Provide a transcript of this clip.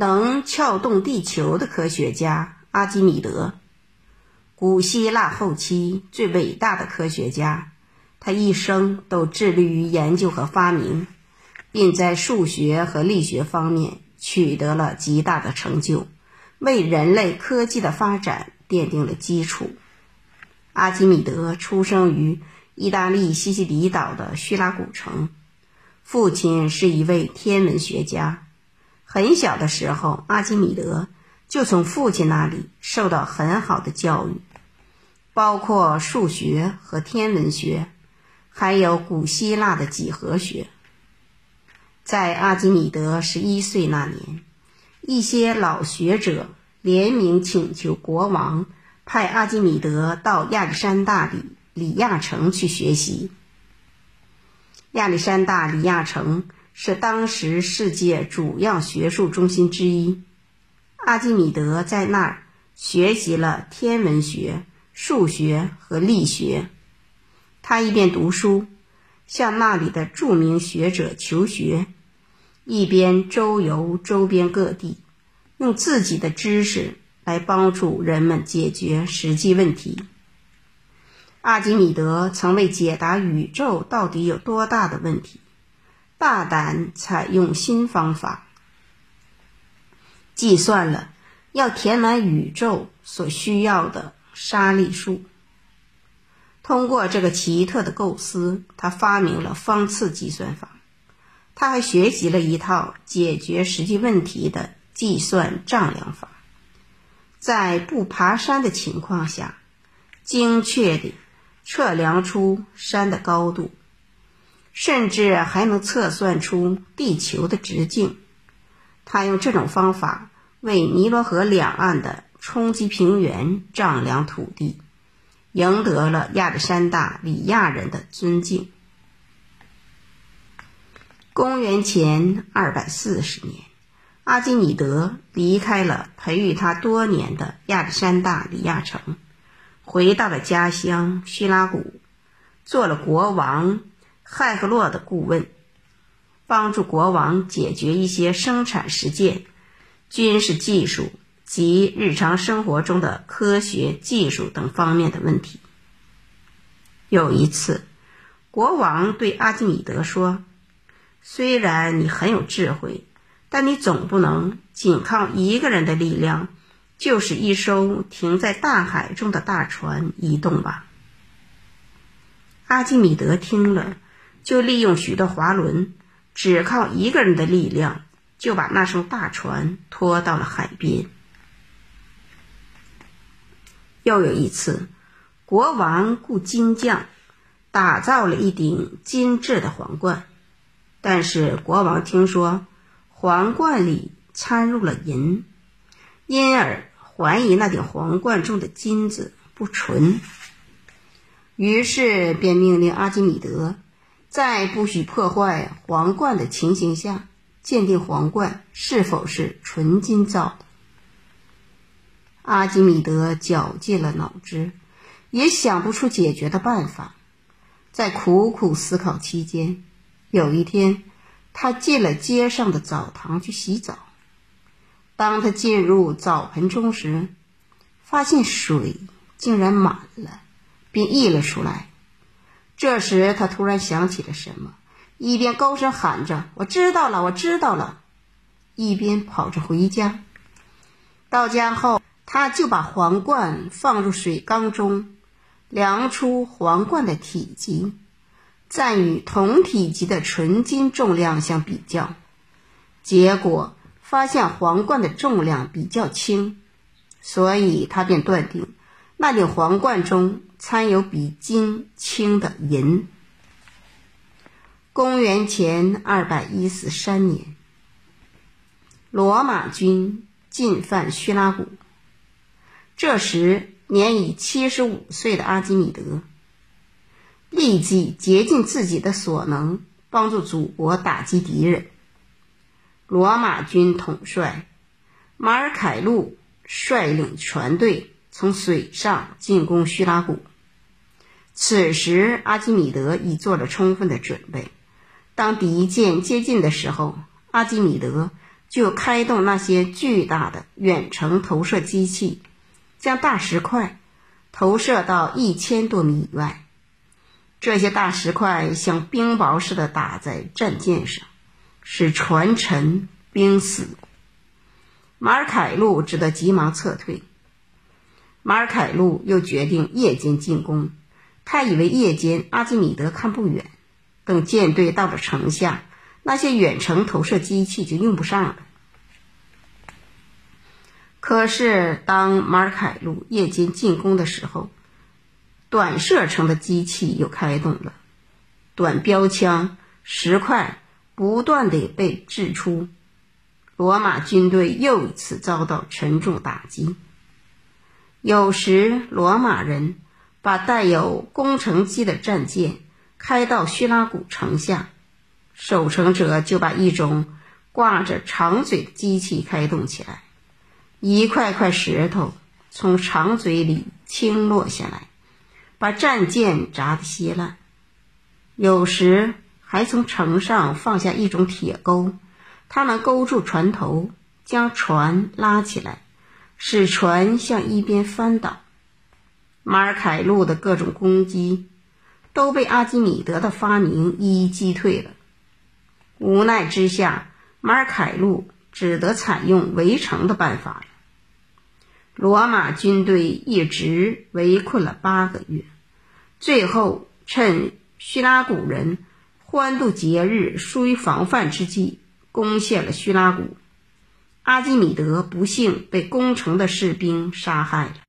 能撬动地球的科学家阿基米德，古希腊后期最伟大的科学家。他一生都致力于研究和发明，并在数学和力学方面取得了极大的成就，为人类科技的发展奠定了基础。阿基米德出生于意大利西西里岛的叙拉古城，父亲是一位天文学家。很小的时候，阿基米德就从父亲那里受到很好的教育，包括数学和天文学，还有古希腊的几何学。在阿基米德十一岁那年，一些老学者联名请求国王派阿基米德到亚历山大里里亚城去学习。亚历山大里亚城。是当时世界主要学术中心之一。阿基米德在那儿学习了天文学、数学和力学。他一边读书，向那里的著名学者求学，一边周游周边各地，用自己的知识来帮助人们解决实际问题。阿基米德曾为解答宇宙到底有多大的问题。大胆采用新方法，计算了要填满宇宙所需要的沙粒数。通过这个奇特的构思，他发明了方次计算法。他还学习了一套解决实际问题的计算丈量法，在不爬山的情况下，精确地测量出山的高度。甚至还能测算出地球的直径。他用这种方法为尼罗河两岸的冲积平原丈量土地，赢得了亚历山大里亚人的尊敬。公元前二百四十年，阿基米德离开了培育他多年的亚历山大里亚城，回到了家乡叙拉古，做了国王。汉克洛的顾问，帮助国王解决一些生产实践、军事技术及日常生活中的科学技术等方面的问题。有一次，国王对阿基米德说：“虽然你很有智慧，但你总不能仅靠一个人的力量，就使一艘停在大海中的大船移动吧。”阿基米德听了。就利用许多滑轮，只靠一个人的力量，就把那艘大船拖到了海边。又有一次，国王雇金匠打造了一顶精致的皇冠，但是国王听说皇冠里掺入了银，因而怀疑那顶皇冠中的金子不纯，于是便命令阿基米德。在不许破坏皇冠的情形下，鉴定皇冠是否是纯金造的。阿基米德绞尽了脑汁，也想不出解决的办法。在苦苦思考期间，有一天，他进了街上的澡堂去洗澡。当他进入澡盆中时，发现水竟然满了，并溢了出来。这时，他突然想起了什么，一边高声喊着：“我知道了，我知道了！”一边跑着回家。到家后，他就把皇冠放入水缸中，量出皇冠的体积，再与同体积的纯金重量相比较，结果发现皇冠的重量比较轻，所以他便断定那顶皇冠中。掺有比金轻的银。公元前二百一十三年，罗马军进犯叙拉古。这时，年已七十五岁的阿基米德立即竭尽自己的所能，帮助祖国打击敌人。罗马军统帅马尔凯路率领船队从水上进攻叙拉古。此时，阿基米德已做了充分的准备。当敌舰接近的时候，阿基米德就开动那些巨大的远程投射机器，将大石块投射到一千多米以外。这些大石块像冰雹似的打在战舰上，使船沉冰死。马尔凯路只得急忙撤退。马尔凯路又决定夜间进攻，他以为夜间阿基米德看不远，等舰队到了城下，那些远程投射机器就用不上了。可是，当马尔凯路夜间进攻的时候，短射程的机器又开动了，短标枪、石块不断的被掷出，罗马军队又一次遭到沉重打击。有时，罗马人把带有工程机的战舰开到叙拉古城下，守城者就把一种挂着长嘴的机器开动起来，一块块石头从长嘴里倾落下来，把战舰砸得稀烂。有时还从城上放下一种铁钩，他们勾住船头，将船拉起来。使船向一边翻倒，马尔凯路的各种攻击都被阿基米德的发明一一击退了。无奈之下，马尔凯路只得采用围城的办法。罗马军队一直围困了八个月，最后趁叙拉古人欢度节日、疏于防范之际，攻陷了叙拉古。阿基米德不幸被攻城的士兵杀害了。